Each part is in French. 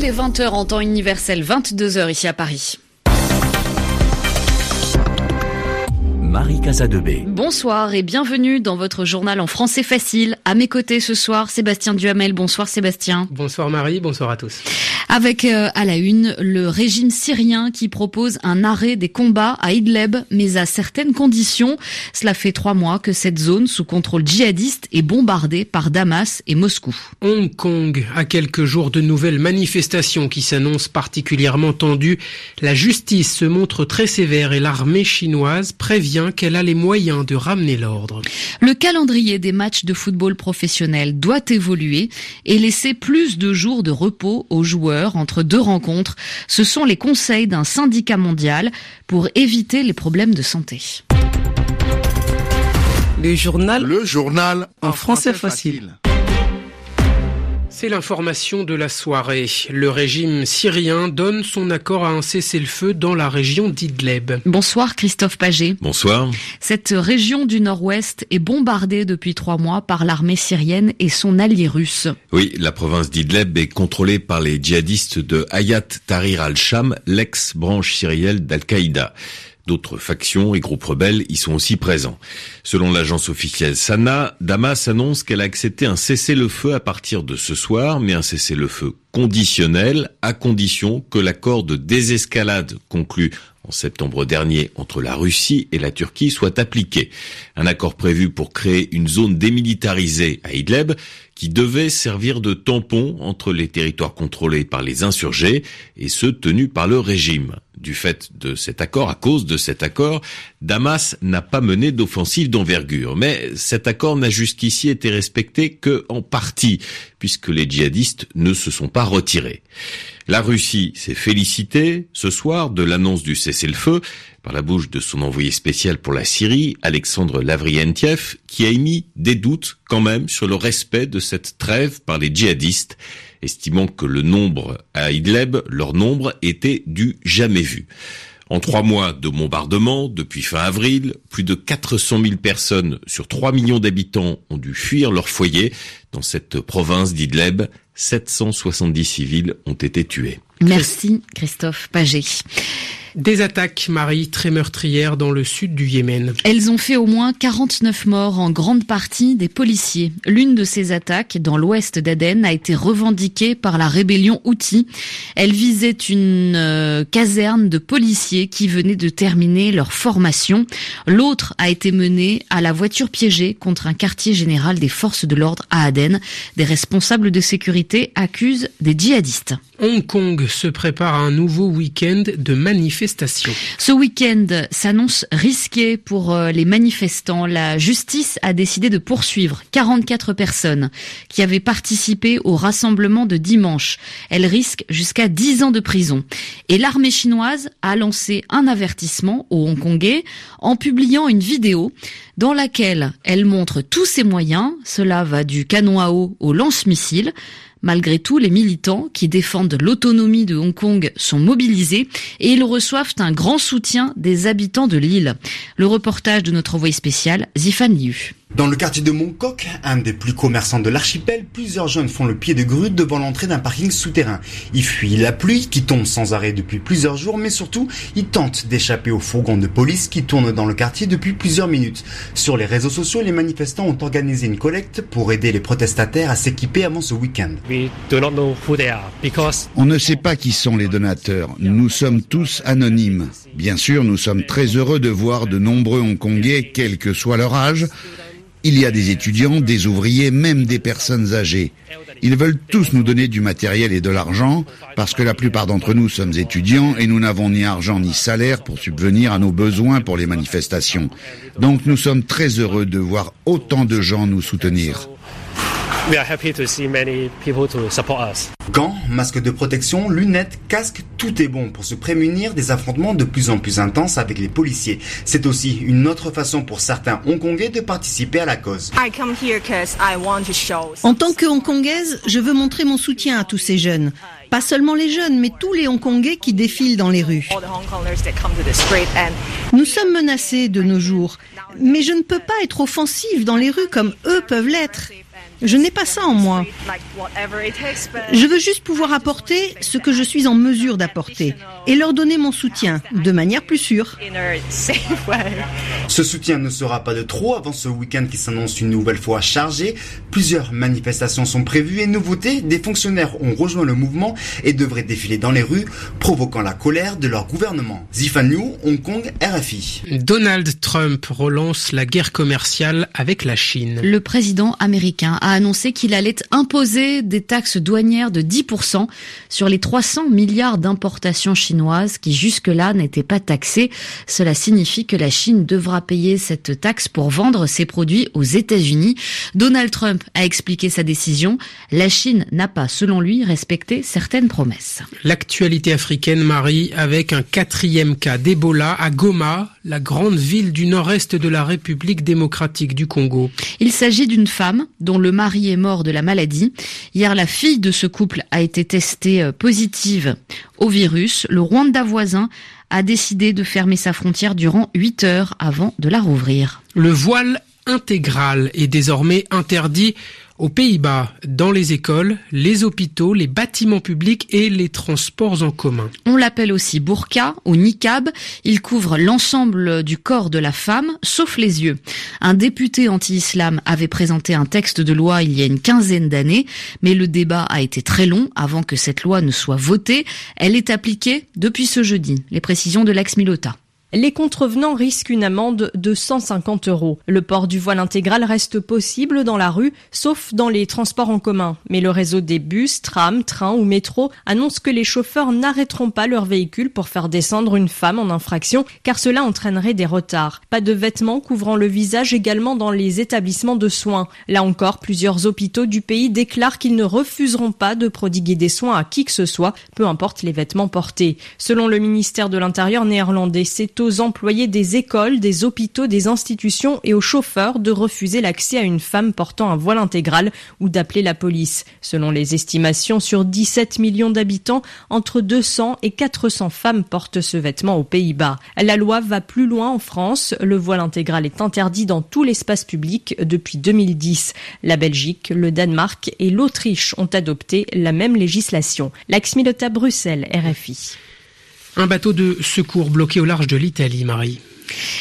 Il est 20h en temps universel, 22h ici à Paris. Marie Casadebé. Bonsoir et bienvenue dans votre journal en français facile. À mes côtés ce soir, Sébastien Duhamel. Bonsoir Sébastien. Bonsoir Marie, bonsoir à tous. Avec euh, à la une le régime syrien qui propose un arrêt des combats à Idlib, mais à certaines conditions. Cela fait trois mois que cette zone sous contrôle djihadiste est bombardée par Damas et Moscou. Hong Kong, à quelques jours de nouvelles manifestations qui s'annoncent particulièrement tendues, la justice se montre très sévère et l'armée chinoise prévient qu'elle a les moyens de ramener l'ordre. Le calendrier des matchs de football professionnel doit évoluer et laisser plus de jours de repos aux joueurs entre deux rencontres. Ce sont les conseils d'un syndicat mondial pour éviter les problèmes de santé. Le journal. Le journal en français facile. C'est l'information de la soirée. Le régime syrien donne son accord à un cessez-le-feu dans la région d'Idlib. Bonsoir Christophe Paget. Bonsoir. Cette région du nord-ouest est bombardée depuis trois mois par l'armée syrienne et son allié russe. Oui, la province d'Idlib est contrôlée par les djihadistes de Hayat Tahrir al-Sham, l'ex-branche syrienne d'Al-Qaïda. D'autres factions et groupes rebelles y sont aussi présents. Selon l'agence officielle Sana, Damas annonce qu'elle a accepté un cessez-le-feu à partir de ce soir, mais un cessez-le-feu conditionnel à condition que l'accord de désescalade conclu en septembre dernier entre la Russie et la Turquie soit appliqué. Un accord prévu pour créer une zone démilitarisée à Idlib qui devait servir de tampon entre les territoires contrôlés par les insurgés et ceux tenus par le régime. Du fait de cet accord, à cause de cet accord, Damas n'a pas mené d'offensive d'envergure. Mais cet accord n'a jusqu'ici été respecté que en partie, puisque les djihadistes ne se sont pas La Russie s'est félicitée ce soir de l'annonce du cessez-le-feu par la bouche de son envoyé spécial pour la Syrie, Alexandre Lavrientiev, qui a émis des doutes quand même sur le respect de cette trêve par les djihadistes, estimant que le nombre à Idlib, leur nombre était du jamais vu. En trois mois de bombardement, depuis fin avril, plus de 400 000 personnes sur 3 millions d'habitants ont dû fuir leur foyer dans cette province d'Idlib. 770 civils ont été tués. Merci Christophe Paget. Des attaques, Marie, très meurtrières dans le sud du Yémen. Elles ont fait au moins 49 morts, en grande partie des policiers. L'une de ces attaques, dans l'ouest d'Aden, a été revendiquée par la rébellion Houthi. Elle visait une euh, caserne de policiers qui venaient de terminer leur formation. L'autre a été menée à la voiture piégée contre un quartier général des forces de l'ordre à Aden. Des responsables de sécurité accusent des djihadistes. Hong Kong se prépare à un nouveau week-end de manifestations. Ce week-end s'annonce risqué pour euh, les manifestants. La justice a décidé de poursuivre 44 personnes qui avaient participé au rassemblement de dimanche. Elles risquent jusqu'à 10 ans de prison. Et l'armée chinoise a lancé un avertissement aux Hongkongais en publiant une vidéo dans laquelle elle montre tous ses moyens. Cela va du canon à eau au lance-missile. Malgré tout, les militants qui défendent l'autonomie de Hong Kong sont mobilisés et ils reçoivent un grand soutien des habitants de l'île. Le reportage de notre envoyé spécial, Zifan Liu. Dans le quartier de Mongkok, un des plus commerçants de l'archipel, plusieurs jeunes font le pied de grue devant l'entrée d'un parking souterrain. Ils fuient la pluie qui tombe sans arrêt depuis plusieurs jours, mais surtout, ils tentent d'échapper aux fourgons de police qui tournent dans le quartier depuis plusieurs minutes. Sur les réseaux sociaux, les manifestants ont organisé une collecte pour aider les protestataires à s'équiper avant ce week-end. On ne sait pas qui sont les donateurs. Nous sommes tous anonymes. Bien sûr, nous sommes très heureux de voir de nombreux Hongkongais, quel que soit leur âge, il y a des étudiants, des ouvriers, même des personnes âgées. Ils veulent tous nous donner du matériel et de l'argent, parce que la plupart d'entre nous sommes étudiants et nous n'avons ni argent ni salaire pour subvenir à nos besoins pour les manifestations. Donc nous sommes très heureux de voir autant de gens nous soutenir. Gants, masques de protection, lunettes, casques, tout est bon pour se prémunir des affrontements de plus en plus intenses avec les policiers. C'est aussi une autre façon pour certains Hongkongais de participer à la cause. En tant que Hongkongaise, je veux montrer mon soutien à tous ces jeunes. Pas seulement les jeunes, mais tous les Hongkongais qui défilent dans les rues. Nous sommes menacés de nos jours, mais je ne peux pas être offensive dans les rues comme eux peuvent l'être. Je n'ai pas ça en moi. Je veux juste pouvoir apporter ce que je suis en mesure d'apporter et leur donner mon soutien de manière plus sûre. Ce soutien ne sera pas de trop avant ce week-end qui s'annonce une nouvelle fois chargé. Plusieurs manifestations sont prévues et nouveautés, des fonctionnaires ont rejoint le mouvement et devraient défiler dans les rues, provoquant la colère de leur gouvernement. Zifan Hong Kong, RFI. Donald Trump relance la guerre commerciale avec la Chine. Le président américain a annoncé qu'il allait imposer des taxes douanières de 10% sur les 300 milliards d'importations chinoises qui jusque-là n'étaient pas taxées. Cela signifie que la Chine devra payer cette taxe pour vendre ses produits aux États-Unis. Donald Trump a expliqué sa décision. La Chine n'a pas, selon lui, respecté certaines promesses. L'actualité africaine, Marie, avec un quatrième cas d'Ebola à Goma, la grande ville du nord-est de la République démocratique du Congo. Il s'agit d'une femme dont le mari est mort de la maladie. Hier, la fille de ce couple a été testée euh, positive au virus. Le Rwanda voisin a décidé de fermer sa frontière durant 8 heures avant de la rouvrir. Le intégral est désormais interdit aux Pays-Bas, dans les écoles, les hôpitaux, les bâtiments publics et les transports en commun. On l'appelle aussi burqa ou niqab. Il couvre l'ensemble du corps de la femme, sauf les yeux. Un député anti-islam avait présenté un texte de loi il y a une quinzaine d'années, mais le débat a été très long avant que cette loi ne soit votée. Elle est appliquée depuis ce jeudi. Les précisions de l'ex-Milota. Les contrevenants risquent une amende de 150 euros. Le port du voile intégral reste possible dans la rue, sauf dans les transports en commun. Mais le réseau des bus, trams, trains ou métros annonce que les chauffeurs n'arrêteront pas leur véhicule pour faire descendre une femme en infraction, car cela entraînerait des retards. Pas de vêtements couvrant le visage également dans les établissements de soins. Là encore, plusieurs hôpitaux du pays déclarent qu'ils ne refuseront pas de prodiguer des soins à qui que ce soit, peu importe les vêtements portés. Selon le ministère de l'Intérieur néerlandais, c'est aux employés des écoles, des hôpitaux, des institutions et aux chauffeurs de refuser l'accès à une femme portant un voile intégral ou d'appeler la police. Selon les estimations, sur 17 millions d'habitants, entre 200 et 400 femmes portent ce vêtement aux Pays-Bas. La loi va plus loin en France. Le voile intégral est interdit dans tout l'espace public depuis 2010. La Belgique, le Danemark et l'Autriche ont adopté la même législation. Lax Milota Bruxelles, RFI. Un bateau de secours bloqué au large de l'Italie, Marie.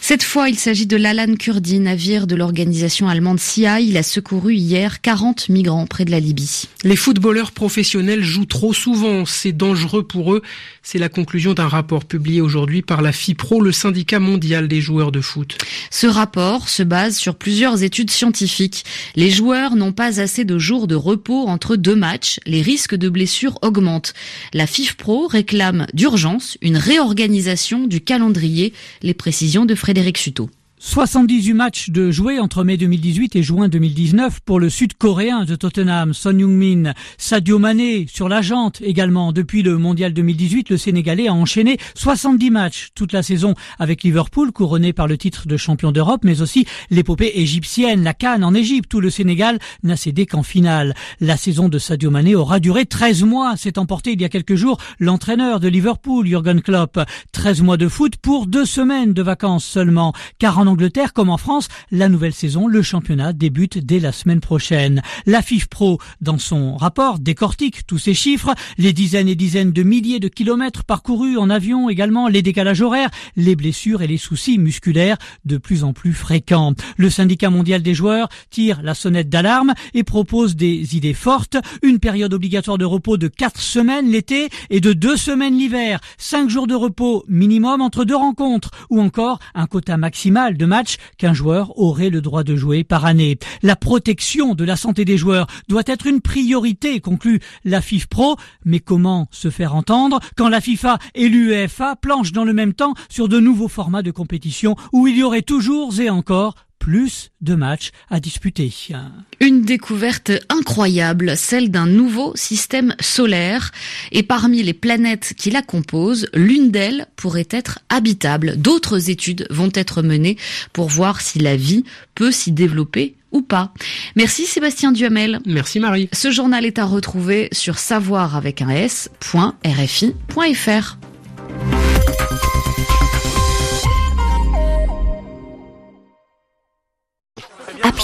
Cette fois, il s'agit de l'Alan Kurdi, navire de l'organisation allemande CIA. Il a secouru hier 40 migrants près de la Libye. Les footballeurs professionnels jouent trop souvent. C'est dangereux pour eux. C'est la conclusion d'un rapport publié aujourd'hui par la FIPRO, le syndicat mondial des joueurs de foot. Ce rapport se base sur plusieurs études scientifiques. Les joueurs n'ont pas assez de jours de repos entre deux matchs. Les risques de blessures augmentent. La FIFPro réclame d'urgence une réorganisation du calendrier. Les précisions de Frédéric Suto. 78 matchs de joués entre mai 2018 et juin 2019 pour le sud-coréen de Tottenham, Son Heung-min. Sadio Mané sur la jante également. Depuis le mondial 2018, le Sénégalais a enchaîné 70 matchs toute la saison avec Liverpool, couronné par le titre de champion d'Europe, mais aussi l'épopée égyptienne, la Cannes en Égypte, où le Sénégal n'a cédé qu'en finale. La saison de Sadio Mané aura duré 13 mois, s'est emporté il y a quelques jours l'entraîneur de Liverpool, Jürgen Klopp. 13 mois de foot pour deux semaines de vacances seulement. Angleterre comme en France, la nouvelle saison, le championnat débute dès la semaine prochaine. La FIFPro, dans son rapport, décortique tous ces chiffres, les dizaines et dizaines de milliers de kilomètres parcourus en avion également, les décalages horaires, les blessures et les soucis musculaires de plus en plus fréquents. Le syndicat mondial des joueurs tire la sonnette d'alarme et propose des idées fortes, une période obligatoire de repos de quatre semaines l'été et de deux semaines l'hiver, cinq jours de repos minimum entre deux rencontres ou encore un quota maximal de matchs qu'un joueur aurait le droit de jouer par année. La protection de la santé des joueurs doit être une priorité, conclut la FIFPro. Mais comment se faire entendre quand la FIFA et l'UEFA planchent dans le même temps sur de nouveaux formats de compétition où il y aurait toujours et encore plus de matchs à disputer. Une découverte incroyable, celle d'un nouveau système solaire. Et parmi les planètes qui la composent, l'une d'elles pourrait être habitable. D'autres études vont être menées pour voir si la vie peut s'y développer ou pas. Merci Sébastien Duhamel. Merci Marie. Ce journal est à retrouver sur savoir avec un s.rfi.fr.